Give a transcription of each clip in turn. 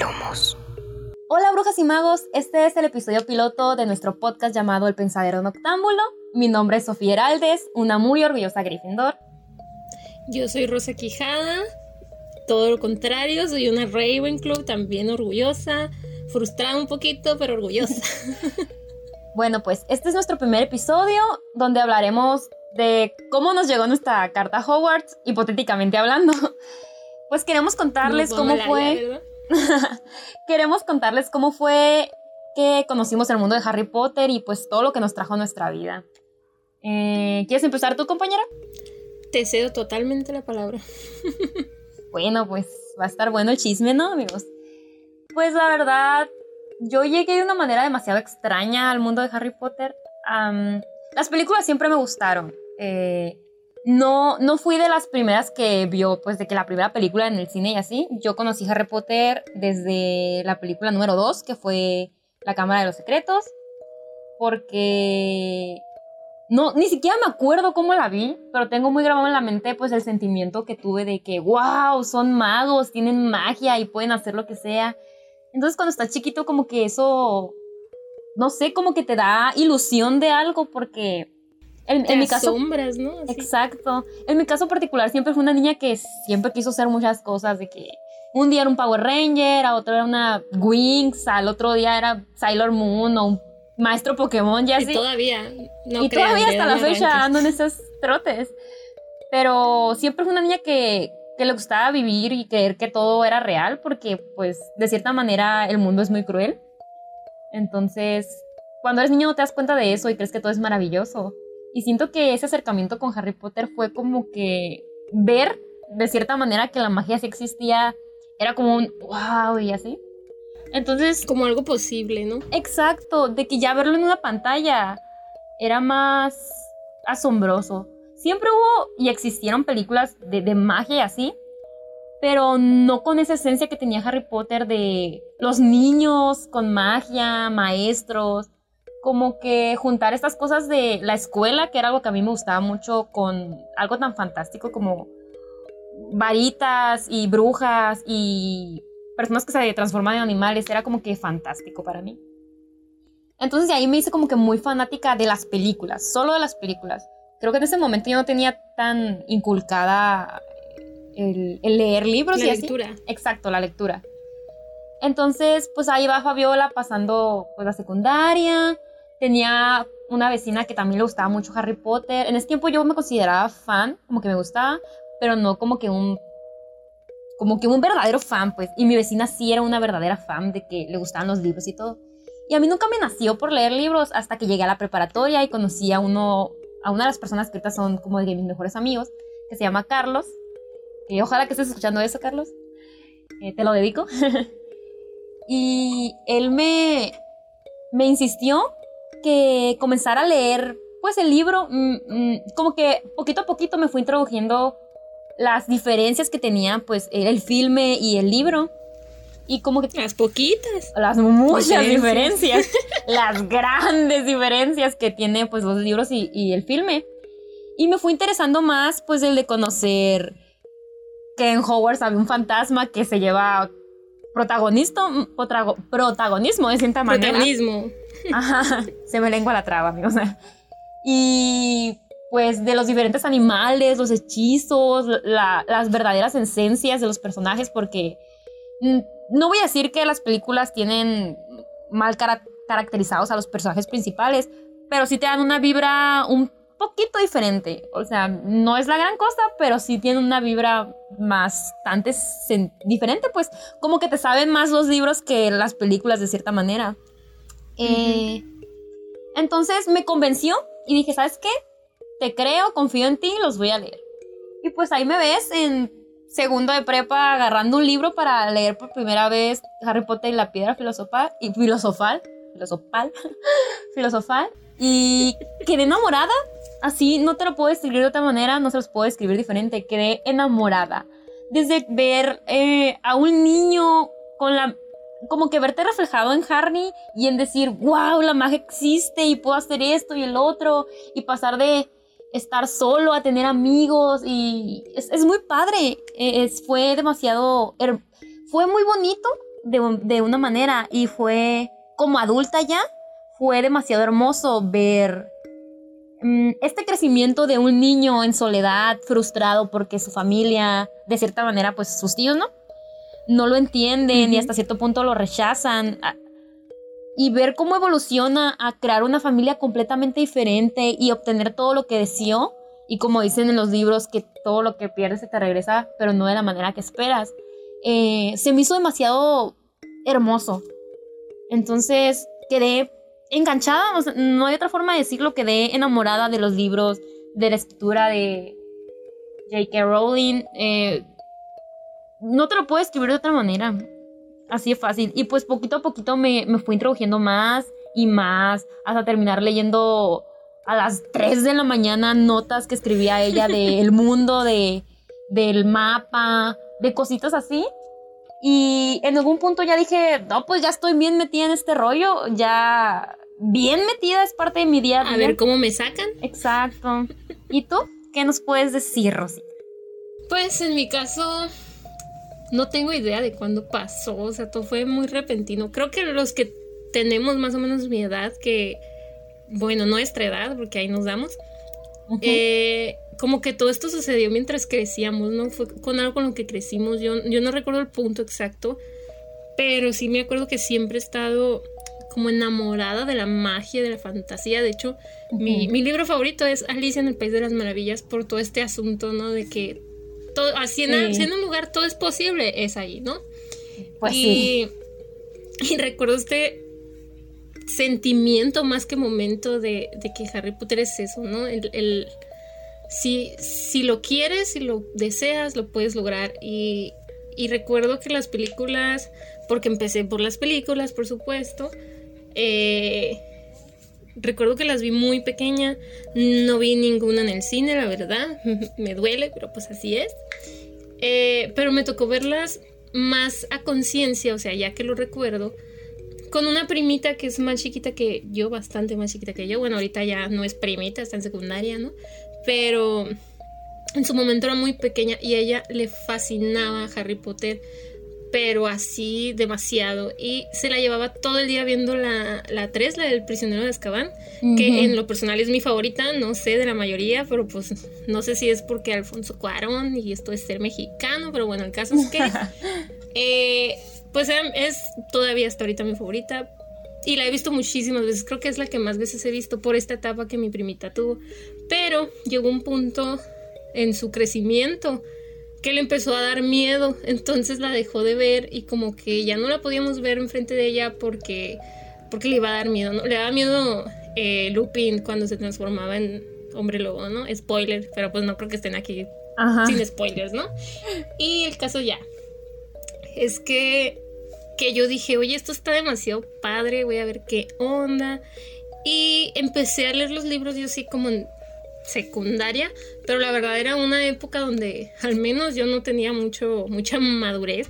Lumos. Hola brujas y magos, este es el episodio piloto de nuestro podcast llamado El Pensadero Noctámbulo. Mi nombre es Sofía Heraldes, una muy orgullosa Gryffindor. Yo soy Rosa Quijada, todo lo contrario, soy una Ravenclaw, también orgullosa, frustrada un poquito, pero orgullosa. Bueno, pues este es nuestro primer episodio donde hablaremos de cómo nos llegó nuestra carta a Hogwarts, hipotéticamente hablando. Pues queremos contarles cómo fue. queremos contarles cómo fue que conocimos el mundo de Harry Potter y pues todo lo que nos trajo a nuestra vida. Eh, ¿Quieres empezar tú, compañera? Te cedo totalmente la palabra. Bueno, pues va a estar bueno el chisme, ¿no, amigos? Pues la verdad, yo llegué de una manera demasiado extraña al mundo de Harry Potter. Las películas siempre me gustaron. Eh, no, no fui de las primeras que vio, pues de que la primera película en el cine y así. Yo conocí Harry Potter desde la película número 2, que fue La Cámara de los Secretos. Porque no, ni siquiera me acuerdo cómo la vi, pero tengo muy grabado en la mente pues el sentimiento que tuve de que, wow, son magos, tienen magia y pueden hacer lo que sea. Entonces cuando estás chiquito como que eso, no sé, como que te da ilusión de algo porque en, Te en mi caso... asombras, ¿no? Así. Exacto. En mi caso particular siempre fue una niña que siempre quiso hacer muchas cosas, de que un día era un Power Ranger, a otro era una Wings, al otro día era Sailor Moon o un maestro Pokémon, ya Y así. todavía. No y crean, todavía ¿de hasta la fecha arrancas? ando en esos trotes. Pero siempre fue una niña que, que le gustaba vivir y creer que todo era real, porque pues de cierta manera el mundo es muy cruel. Entonces, cuando eres niño no te das cuenta de eso y crees que todo es maravilloso. Y siento que ese acercamiento con Harry Potter fue como que ver de cierta manera que la magia sí existía, era como un wow y así. Entonces, Como algo posible, ¿no? Exacto, de que ya verlo en una pantalla era más asombroso. Siempre hubo y existieron películas de, de magia y así, pero no con esa esencia que tenía Harry Potter de los niños con magia, maestros, como que juntar estas cosas de la escuela, que era algo que a mí me gustaba mucho, con algo tan fantástico como varitas y brujas y personas que se transforman en animales, era como que fantástico para mí. Entonces de ahí me hice como que muy fanática de las películas, solo de las películas. Creo que en ese momento yo no tenía tan inculcada el, el leer libros La y así. lectura. Exacto, la lectura. Entonces, pues ahí va Fabiola pasando pues la secundaria. Tenía una vecina que también le gustaba mucho Harry Potter. En ese tiempo yo me consideraba fan, como que me gustaba, pero no como que un como que un verdadero fan, pues. Y mi vecina sí era una verdadera fan de que le gustaban los libros y todo. Y a mí nunca me nació por leer libros hasta que llegué a la preparatoria y conocí a uno a una de las personas que ahorita son como de mis mejores amigos, que se llama Carlos. Y ojalá que estés escuchando eso, Carlos. Eh, te lo dedico. y él me, me insistió que comenzara a leer pues el libro, mm, mm, como que poquito a poquito me fue introduciendo las diferencias que tenía pues el filme y el libro. Y como que Las poquitas. las muchas Diferencias. diferencias, las grandes diferencias que tiene pues los libros y, y el filme. Y me fue interesando más pues el de conocer que en Hogwarts había un fantasma que se lleva protagonista, potrago- protagonismo de cierta manera. Protagonismo. Ajá, se me lengua la traba, amigos. Y pues de los diferentes animales, los hechizos, la- las verdaderas esencias de los personajes, porque mm, no voy a decir que las películas tienen mal cara- caracterizados a los personajes principales, pero sí te dan una vibra un poquito diferente. O sea, no es la gran cosa, pero sí tiene una vibra bastante diferente, pues como que te saben más los libros que las películas de cierta manera. Eh, entonces me convenció y dije, ¿sabes qué? Te creo, confío en ti, los voy a leer. Y pues ahí me ves en segundo de prepa agarrando un libro para leer por primera vez Harry Potter y la piedra filosofal y filosofal, filosofal, filosofal y quedé enamorada. Así no te lo puedo describir de otra manera, no se los puedo describir diferente. Quedé enamorada. Desde ver eh, a un niño con la como que verte reflejado en Harry y en decir, wow, la magia existe y puedo hacer esto y el otro y pasar de estar solo a tener amigos y es, es muy padre. Fue demasiado, fue muy bonito de, una manera y fue como adulta ya, fue demasiado hermoso ver mm, este crecimiento de un niño en soledad, frustrado porque su familia, de cierta manera, pues sus tíos, ¿no? No lo entienden y hasta cierto punto lo rechazan. Y ver cómo evoluciona a crear una familia completamente diferente y obtener todo lo que deseó. Y como dicen en los libros, que todo lo que pierdes se te regresa, pero no de la manera que esperas. Eh, se me hizo demasiado hermoso. Entonces quedé enganchada, no hay otra forma de decirlo, quedé enamorada de los libros, de la escritura de J.K. Rowling. Eh, no te lo puedo escribir de otra manera. Así es fácil. Y pues poquito a poquito me, me fui introduciendo más y más hasta terminar leyendo a las 3 de la mañana notas que escribía ella del mundo, de, del mapa, de cositas así. Y en algún punto ya dije, no, pues ya estoy bien metida en este rollo, ya bien metida es parte de mi día. A, ver cómo me sacan. Exacto. ¿Y tú? ¿Qué nos puedes decir, Rosita? Pues en mi caso, no tengo idea de cuándo pasó, o sea, todo fue muy repentino. Creo que los que tenemos más o menos mi edad, que, bueno, nuestra edad, porque ahí nos damos, eh, como que todo esto sucedió mientras crecíamos, ¿no? Fue con algo con lo que crecimos. Yo, yo no recuerdo el punto exacto, pero sí me acuerdo que siempre he estado como enamorada de la magia, de la fantasía. De hecho, mi, libro favorito es Alicia en el País de las Maravillas por todo este asunto, ¿no? De que todo, así en, un lugar todo es posible, es ahí, ¿no? Pues y, y recuerdo este sentimiento más que momento de, que Harry Potter es eso, ¿no? el si, si lo quieres, si lo deseas, lo puedes lograr. Y, recuerdo que las películas, porque empecé por las películas, por supuesto, eh, recuerdo que las vi muy pequeña, no vi ninguna en el cine, la verdad, me duele, pero pues así es. Eh, pero me tocó verlas más a conciencia, o sea, ya que lo recuerdo, con una primita que es más chiquita que yo, bastante más chiquita que yo. Bueno, ahorita ya no es primita, está en secundaria, ¿no? pero en su momento era muy pequeña y a ella le fascinaba Harry Potter, pero así demasiado. Y se la llevaba todo el día viendo la, la 3, la del prisionero de Azkaban, que en lo personal es mi favorita, no sé de la mayoría, pero pues no sé si es porque Alfonso Cuarón y esto es ser mexicano, pero bueno, el caso es que... Eh, pues es todavía hasta ahorita mi favorita, y la he visto muchísimas veces, creo que es la que más veces he visto por esta etapa que mi primita tuvo. Pero llegó un punto en su crecimiento que le empezó a dar miedo, entonces la dejó de ver y como que ya no la podíamos ver enfrente de ella porque, porque le iba a dar miedo, ¿no? Le daba miedo eh, Lupin cuando se transformaba en hombre lobo, ¿no? Spoiler, pero pues no creo que estén aquí sin spoilers, ¿no? Y el caso ya es que que yo dije, oye, esto está demasiado padre, voy a ver qué onda. Y empecé a leer los libros yo sí como en secundaria, pero la verdad era una época donde al menos yo no tenía mucho, mucha madurez.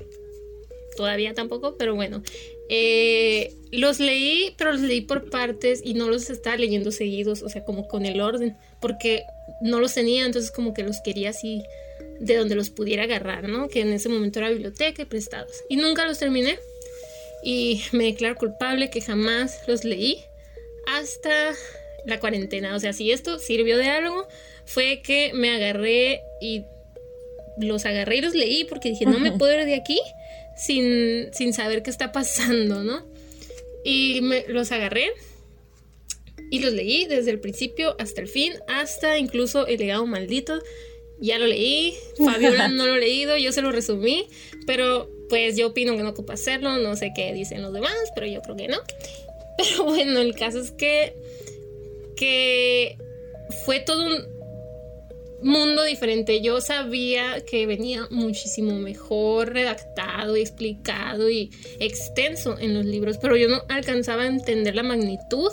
Todavía tampoco, pero bueno. Eh, los leí, pero los leí por partes y no los estaba leyendo seguidos, o sea, como con el orden, porque no los tenía, entonces como que los quería así de donde los pudiera agarrar, ¿no? Que en ese momento era biblioteca y prestados. Y nunca los terminé y me declaro culpable que jamás los leí hasta la cuarentena. O sea, si esto sirvió de algo, fue que me agarré y los agarré y los leí porque dije, no me puedo ir de aquí sin, sin saber qué está pasando, ¿no? Y me, los agarré y los leí desde el principio hasta el fin, hasta incluso el legado maldito. Ya lo leí, Fabiola no lo he leído, yo se lo resumí, pero pues yo opino que no ocupa hacerlo, no sé qué dicen los demás, pero yo creo que no. Pero bueno, el caso es que, que fue todo un mundo diferente. Yo sabía que venía muchísimo mejor redactado y explicado y extenso en los libros, pero yo no alcanzaba a entender la magnitud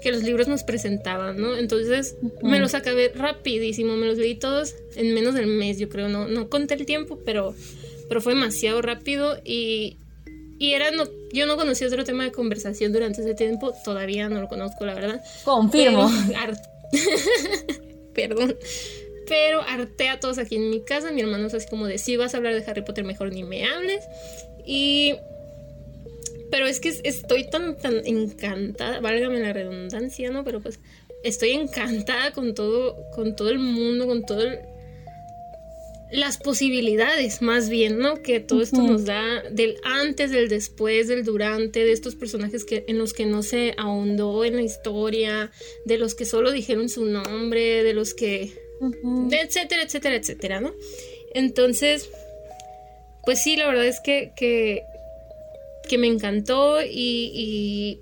que los libros nos presentaban, ¿no? Entonces me los acabé rapidísimo, me los leí todos en menos del mes, yo creo, no, no conté el tiempo, pero pero fue demasiado rápido y, y era no, yo no conocía otro tema de conversación durante ese tiempo, todavía no lo conozco, la verdad. Confirmo. Perdón. Pero harté a todos aquí en mi casa. Mi hermano es así como de, si vas a hablar de Harry Potter, mejor ni me hables. Y Pero es que estoy tan, tan encantada, válgame la redundancia, ¿no? Pero pues estoy encantada con todo, con todo el mundo, con todo las posibilidades más bien, ¿no? Que todo esto nos da del antes, del después, del durante, de estos personajes que, en los que no se ahondó en la historia, de los que solo dijeron su nombre, de los que... etcétera, etcétera, etcétera, ¿no? Entonces, pues sí, la verdad es que, que, que me encantó y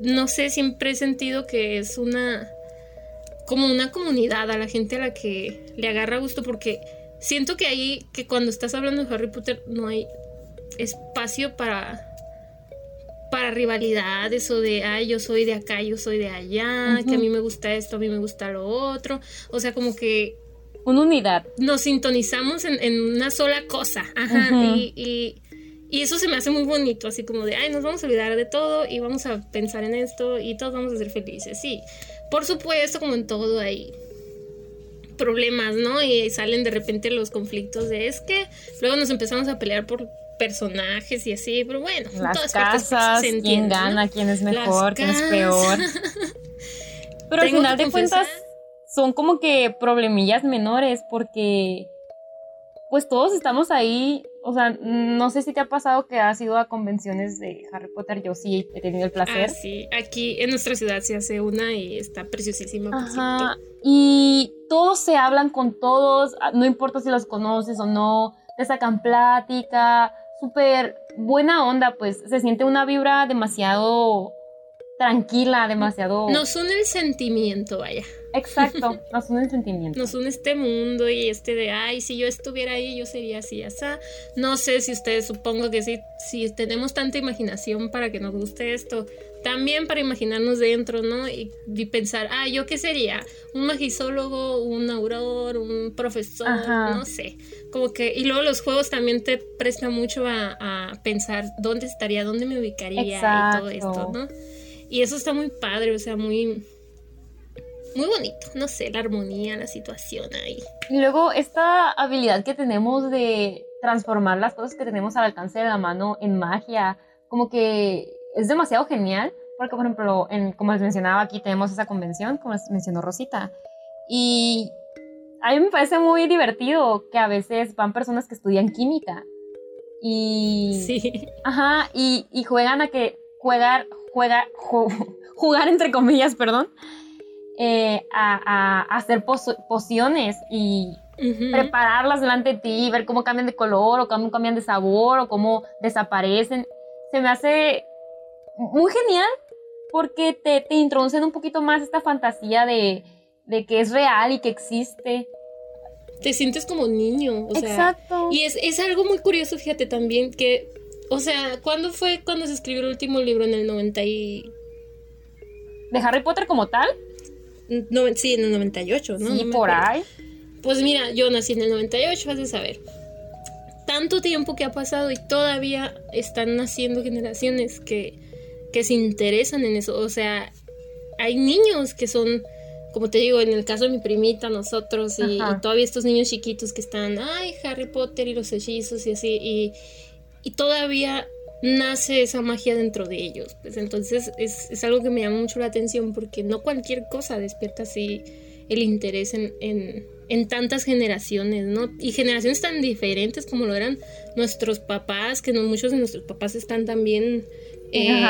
no sé, siempre he sentido que es una como una comunidad a la gente a la que le agarra gusto porque siento que ahí que cuando estás hablando de Harry Potter no hay espacio para para rivalidades o de ay yo soy de acá yo soy de allá que a mí me gusta esto a mí me gusta lo otro o sea como que una unidad. nos sintonizamos en, una sola cosa. Ajá y y eso se me hace muy bonito, así como de, ay, nos vamos a olvidar de todo y vamos a pensar en esto y todos vamos a ser felices. Sí, por supuesto, como en todo hay problemas, ¿no? Y salen de repente los conflictos de es que luego nos empezamos a pelear por personajes y así, pero bueno, las casas, quién gana, quién es mejor, quién es peor. pero al final de cuentas son como que problemillas menores porque pues todos estamos ahí o sea, no sé si te ha pasado que has ido a convenciones de Harry Potter. Yo sí he tenido el placer. Ah, sí, aquí en nuestra ciudad se hace una y está preciosísima. Ajá. Y todos se hablan con todos, ah, no importa si los conoces o no, te sacan plática, súper buena onda, pues se siente una vibra demasiado tranquila, demasiado... Nos une el sentimiento, vaya. Exacto, nos une el sentimiento. Nos une este mundo y este de, ay, si yo estuviera ahí, yo sería así, así. No sé si ustedes, supongo que sí, si tenemos tanta imaginación para que nos guste esto, también para imaginarnos dentro, ¿no? Y, pensar, ah, ¿yo qué sería? ¿Un magisólogo, un auror, un profesor? No sé. Como que, y luego los juegos también te prestan mucho a, pensar dónde estaría, dónde me ubicaría y todo esto, ¿no? Y eso está muy padre, o sea, muy muy bonito, no sé, la armonía, la situación ahí. Y luego esta habilidad que tenemos de transformar las cosas que tenemos al alcance de la mano en magia, como que es demasiado genial, porque por ejemplo, en, como les mencionaba aquí, tenemos esa convención, como les mencionó Rosita, y a mí me parece muy divertido que a veces van personas que estudian química y... Sí. Ajá, y, y juegan a que jugar, juega, jugar entre comillas, perdón, eh, a, hacer pociones y prepararlas delante de ti, ver cómo cambian de color o cómo cambian de sabor o cómo desaparecen. Se me hace muy genial porque te, te introducen un poquito más esta fantasía de, de que es real y que existe te sientes como niño. O Exacto. y es, es, algo muy curioso, fíjate también, que, o sea, ¿cuándo fue cuando se escribió el último libro? En el 90 y... ¿De Harry Potter como tal? No, sí, en el 98, ¿no? Sí, por ahí. Pues mira, yo nací en el 98, vas a saber. Tanto tiempo que ha pasado y todavía están naciendo generaciones que, que se interesan en eso. O sea, hay niños que son, como te digo, en el caso de mi primita, nosotros, y, todavía estos niños chiquitos que están, ay, Harry Potter y los hechizos y así, y, y todavía nace esa magia dentro de ellos. Pues entonces es, algo que me llama mucho la atención porque no cualquier cosa despierta así el interés en, en, tantas generaciones, ¿no? Y generaciones tan diferentes como lo eran nuestros papás, que no muchos de nuestros papás están también eh,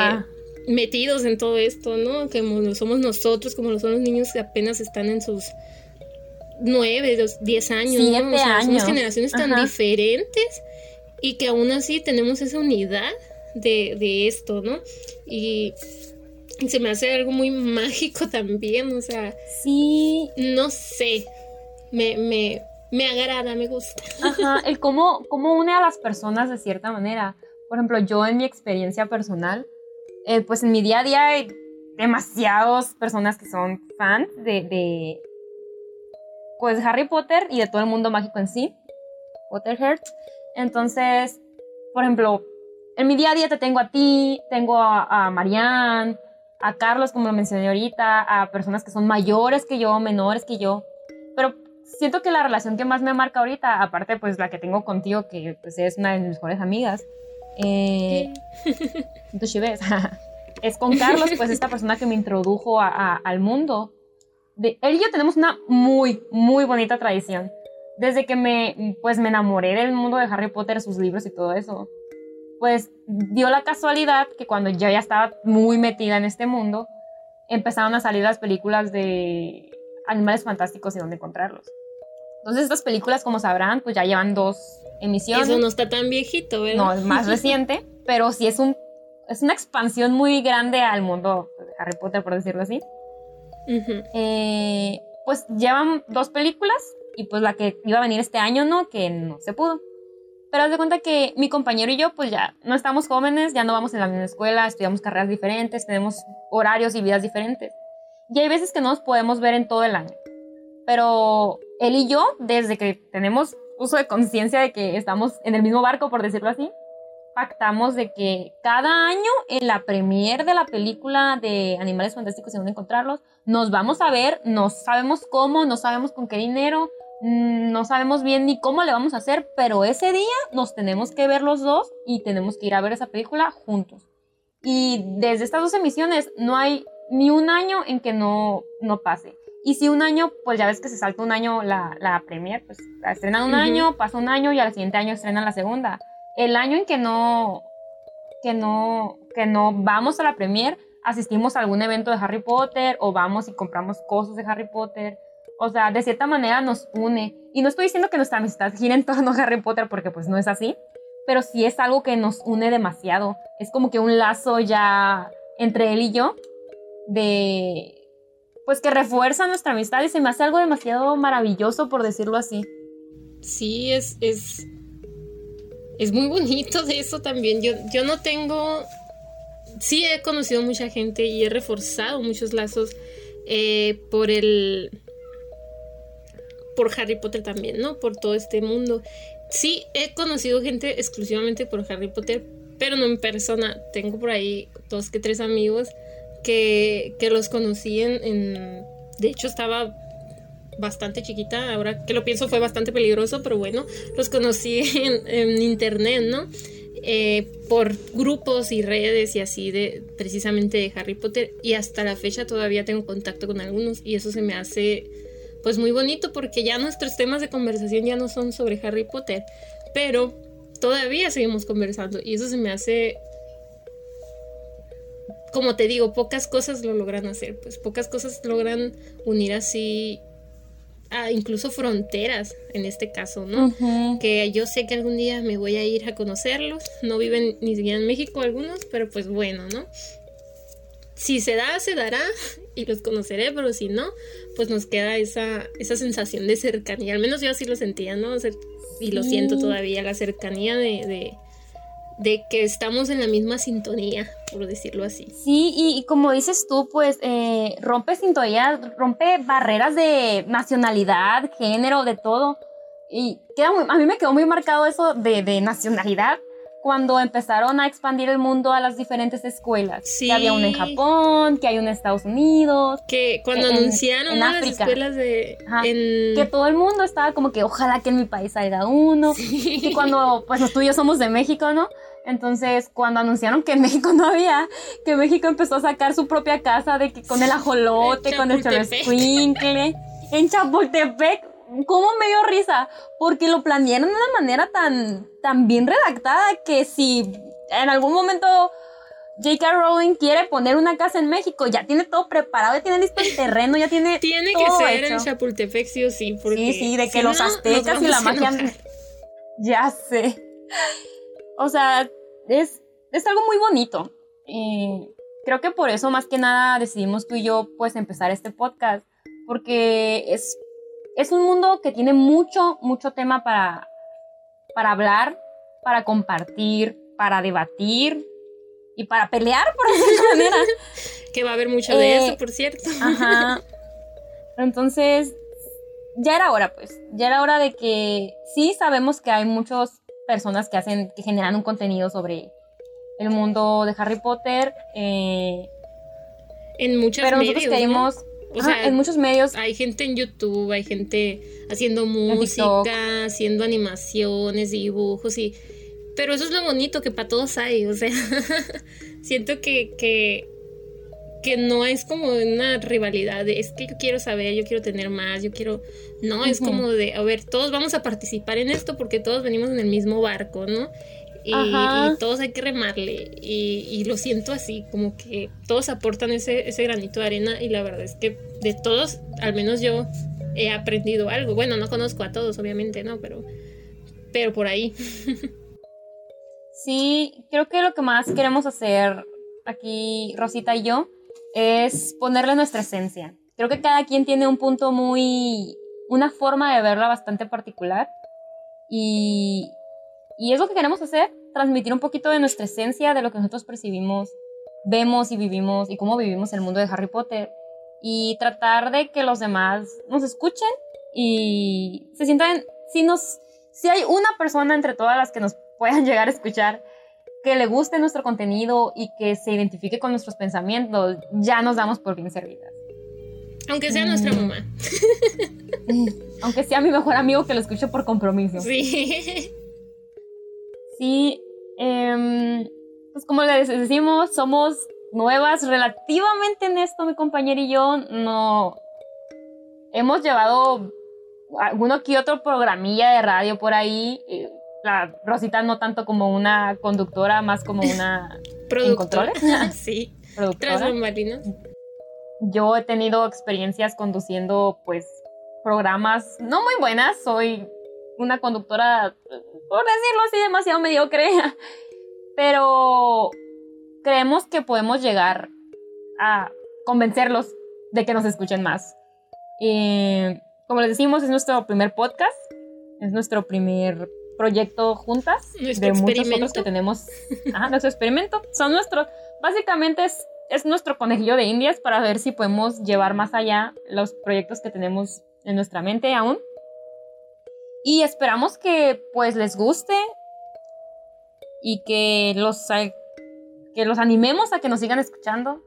metidos en todo esto, ¿no? Como lo somos nosotros, como lo son los niños que apenas están en sus nueve, diez años, ¿no? O sea, Somos generaciones tan diferentes y que aún así tenemos esa unidad de, esto, ¿no? Y se me hace algo muy mágico también, o sea. Sí. No sé. Me, me, me agrada, me gusta. Ajá, el cómo, cómo une a las personas de cierta manera. Por ejemplo, yo en mi experiencia personal, eh, pues en mi día a día hay demasiadas personas que son fans de, de, pues Harry Potter y de todo el mundo mágico en sí, Potterhead. Entonces, por ejemplo, en mi día a día te tengo a ti, tengo a, a Marianne, a Carlos, como lo mencioné ahorita, a personas que son mayores que yo, menores que yo. Pero siento que la relación que más me marca ahorita, aparte pues la que tengo contigo, que pues es una de mis mejores amigas, Eh, entonces, ves, es con Carlos, pues esta persona que me introdujo al mundo. De, él y yo tenemos una muy, muy bonita tradición. Desde que me, pues, me enamoré del mundo de Harry Potter, sus libros y todo eso, pues dio la casualidad que cuando yo ya estaba muy metida en este mundo, empezaron a salir las películas de animales fantásticos y dónde encontrarlos. Entonces estas películas, como sabrán, pues ya llevan dos emisiones. Eso no está tan viejito, ¿verdad? No, es más reciente, pero sí es un es una expansión muy grande al mundo de Harry Potter, por decirlo así. Eh, pues llevan dos películas y pues la que iba a venir este año, ¿no? Que no se pudo. Pero haz de cuenta que mi compañero y yo, pues ya no estamos jóvenes, ya no vamos en la misma escuela, estudiamos carreras diferentes, tenemos horarios y vidas diferentes. Y hay veces que no nos podemos ver en todo el año. Pero él y yo, desde que tenemos uso de conciencia de que estamos en el mismo barco, por decirlo así, pactamos de que cada año en la premier de la película de Animales Fantásticos y dónde encontrarlos, nos vamos a ver, no sabemos cómo, no sabemos con qué dinero, no sabemos bien ni cómo le vamos a hacer, pero ese día nos tenemos que ver los dos y tenemos que ir a ver esa película juntos. Y desde estas dos emisiones no hay ni un año en que no, no pase. Y si un año, pues ya ves que se salta un año la, la premier, pues la estrenan un año, pasa un año y al siguiente año estrenan la segunda el año en que no, que no, que no vamos a la premier, asistimos a algún evento de Harry Potter o vamos y compramos cosas de Harry Potter. O sea, de cierta manera nos une. Y no estoy diciendo que nuestra amistad gire en torno a Harry Potter porque pues no es así, pero sí es algo que nos une demasiado. Es como que un lazo ya entre él y yo de pues que refuerza nuestra amistad y se me hace algo demasiado maravilloso por decirlo así. Sí, es, es es muy bonito de eso también. Yo, yo no tengo... Sí he conocido mucha gente y he reforzado muchos lazos eh, por el... por Harry Potter también, ¿no? Por todo este mundo. Sí he conocido gente exclusivamente por Harry Potter, pero no en persona. Tengo por ahí dos que tres amigos que, que los conocí en. De hecho estaba bastante chiquita, ahora que lo pienso fue bastante peligroso, pero bueno, los conocí en, internet, ¿no? Eh, por grupos y redes y así de precisamente de Harry Potter y hasta la fecha todavía tengo contacto con algunos y eso se me hace pues muy bonito porque ya nuestros temas de conversación ya no son sobre Harry Potter, pero todavía seguimos conversando y eso se me hace como te digo, pocas cosas lo logran hacer, pues pocas cosas logran unir así incluso fronteras en este caso, ¿no? Que yo sé que algún día me voy a ir a conocerlos, no viven ni siquiera en México algunos, pero pues bueno, ¿no? Si se da, se dará y los conoceré, pero si no, pues nos queda esa, esa sensación de cercanía, al menos yo así lo sentía, ¿no? Y lo siento todavía, la cercanía de de que estamos en la misma sintonía, por decirlo así. Sí, y, como dices tú, pues eh, rompe sintonía, rompe barreras de nacionalidad, género, de todo. Y queda a mí me quedó muy marcado eso de, de, nacionalidad cuando empezaron a expandir el mundo a las diferentes escuelas. Sí. Que había una en Japón, que hay una en Estados Unidos. Que cuando anunciaron las escuelas de... Que todo el mundo estaba como que ojalá que en mi país salga uno. Y cuando, pues tú y yo somos de México, ¿no? Entonces, cuando anunciaron que en México no había, que México empezó a sacar su propia casa de que con el ajolote, con el Squinkle, en Chapultepec, ¿cómo me dio risa? Porque lo planearon de una manera tan, tan bien redactada que si en algún momento J.K. Rowling quiere poner una casa en México, ya tiene todo preparado, ya tiene listo el terreno, ya tiene. Tiene que ser en Chapultepec, sí o sí. Porque sí, sí, de que los aztecas y la magia. Ya sé. O sea, es, es algo muy bonito. y creo que por eso más que nada decidimos tú y yo pues empezar este podcast, porque es, es un mundo que tiene mucho, mucho tema para, para hablar, para compartir, para debatir y para pelear, por decirlo manera. que va a haber mucho de eso, eh, por cierto. Ajá. Entonces, ya era hora, pues. Ya era hora de que sí sabemos que hay muchos personas que hacen, que generan un contenido sobre el mundo de Harry Potter. Eh, en muchos pero medios. Nosotros queremos, o sea, en muchos medios. Hay gente en YouTube, hay gente haciendo música, haciendo animaciones, dibujos y Pero eso es lo bonito que para todos hay, o sea, siento que, que, que no es como una rivalidad de es que yo quiero saber, yo quiero tener más, yo quiero... No, es como de, a ver, todos vamos a participar en esto porque todos venimos en el mismo barco, ¿no? Y, todos hay que remarle. Y, lo siento así, como que todos aportan ese, ese granito de arena y la verdad es que de todos, al menos yo he aprendido algo. Bueno, no conozco a todos, obviamente, ¿no? Pero, pero por ahí. Sí, creo que lo que más queremos hacer aquí, Rosita y yo, es ponerle nuestra esencia. Creo que cada quien tiene un punto muy, una forma de verla bastante particular. Y, y es lo que queremos hacer, transmitir un poquito de nuestra esencia, de lo que nosotros percibimos, vemos y vivimos y cómo vivimos el mundo de Harry Potter. Y tratar de que los demás nos escuchen y se sientan, si nos, si hay una persona entre todas las que nos puedan llegar a escuchar que le guste nuestro contenido y que se identifique con nuestros pensamientos, ya nos damos por bien servidas. Aunque sea nuestra mm. mamá. Aunque sea mi mejor amigo que lo escuche por compromiso. Sí. Sí, em, pues como les decimos, somos nuevas relativamente en esto, mi compañero y yo. No hemos llevado alguno que otro programilla de radio por ahí. La Rosita no tanto como una conductora, más como una productora. sí. Productora. Yo he tenido experiencias conduciendo, pues, programas no muy buenas. Soy una conductora por decirlo así, demasiado mediocre. Pero creemos que podemos llegar a convencerlos de que nos escuchen más. como les decimos, es nuestro primer podcast, es nuestro primer proyecto juntas nuestro de muchos otros que tenemos. Ajá, nuestro experimento. Son nuestros, básicamente es, es nuestro conejillo de indias para ver si podemos llevar más allá los proyectos que tenemos en nuestra mente aún. Y esperamos que pues les guste y que los, que los animemos a que nos sigan escuchando.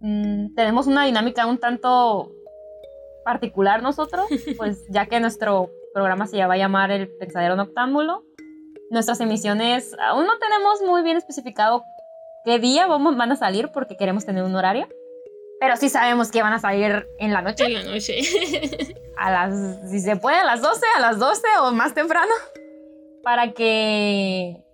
Mm, tenemos una dinámica un tanto particular nosotros, pues ya que nuestro programa se va a llamar El Pensadero Noctámbulo. Nuestras emisiones aún no tenemos muy bien especificado qué día vamos, van a salir porque queremos tener un horario. Pero sí sabemos que van a salir en la noche. En la noche. a las, si se puede, a las 12, a las 12 o más temprano. Para que,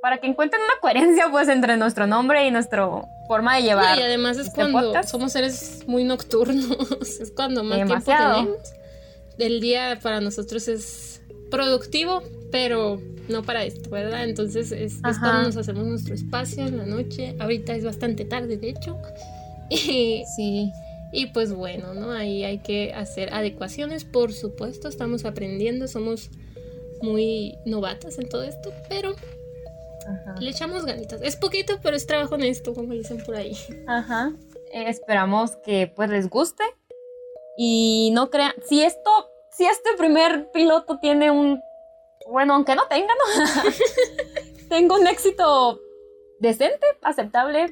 para que encuentren una coherencia pues entre nuestro nombre y nuestra forma de llevar. y además es este cuando somos seres muy nocturnos. es cuando más tiempo tenemos. El día para nosotros es productivo, pero no para esto, ¿verdad? Entonces es, es cuando nos hacemos nuestro espacio en la noche. Ahorita es bastante tarde, de hecho. Y, sí. Y pues bueno, ¿no? Ahí hay que hacer adecuaciones, por supuesto, estamos aprendiendo, somos muy novatas en todo esto, pero le echamos ganitas. Es poquito, pero es trabajo honesto, como dicen por ahí. Ajá. Eh, esperamos que pues les guste y no crean, si esto, si este primer piloto tiene un, bueno, aunque no tenga, ¿no? Tengo un éxito decente, aceptable,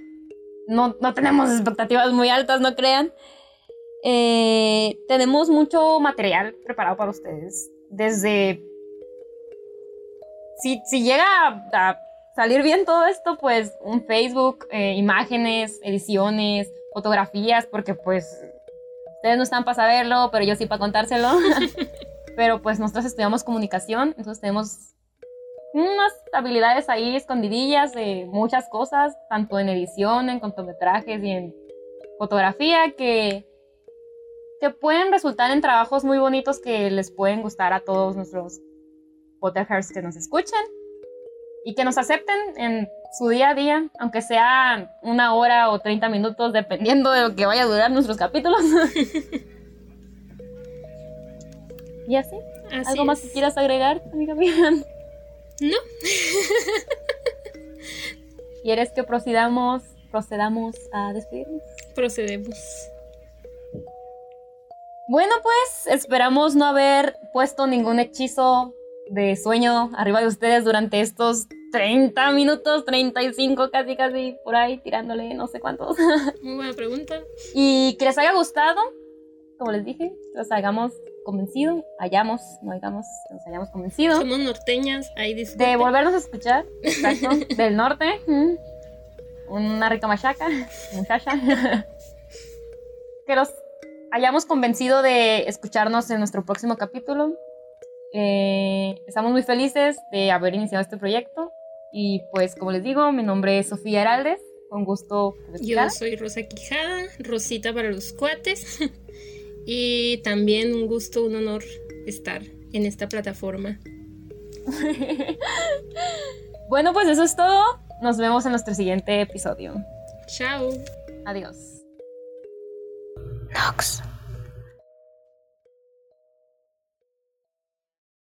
no, tenemos expectativas muy altas, no crean. Eh, tenemos mucho material preparado para ustedes. Desde... Si, llega a, salir bien todo esto, pues un Facebook, eh, imágenes, ediciones, fotografías, porque pues ustedes no están para saberlo, pero yo sí para contárselo. pero pues nosotros estudiamos comunicación, entonces tenemos unas habilidades ahí escondidillas de muchas cosas, tanto en edición, en cortometrajes y en fotografía, que, que pueden resultar en trabajos muy bonitos que les pueden gustar a todos nuestros Potterheads que nos escuchen y que nos acepten en su día a día, aunque sea una hora o 30 minutos, dependiendo de lo que vaya a durar nuestros capítulos. y así. ¿Algo más que quieras agregar, amiga mía? No. ¿Quieres que procedamos, procedamos a despedirnos? Procedemos. Bueno, pues esperamos no haber puesto ningún hechizo de sueño arriba de ustedes durante estos 30 minutos, 35 casi casi por ahí tirándole no sé cuántos. Muy buena pregunta. Y que les haya gustado, como les dije, los hagamos convencido, hayamos, no hayamos, nos hayamos convencido. Somos norteñas, ahí De volvernos a escuchar, exacto, del norte. Una rica machaca, muchacha. que los hayamos convencido de escucharnos en nuestro próximo capítulo. Eh, estamos muy felices de haber iniciado este proyecto. Y pues, como les digo, mi nombre es Sofía Heraldes. Con gusto. Yo soy Rosa Quijada, Rosita para los cuates. y también un gusto, un honor estar en esta plataforma. bueno, pues eso es todo. Nos vemos en nuestro siguiente episodio. Chao. Adiós. Nox.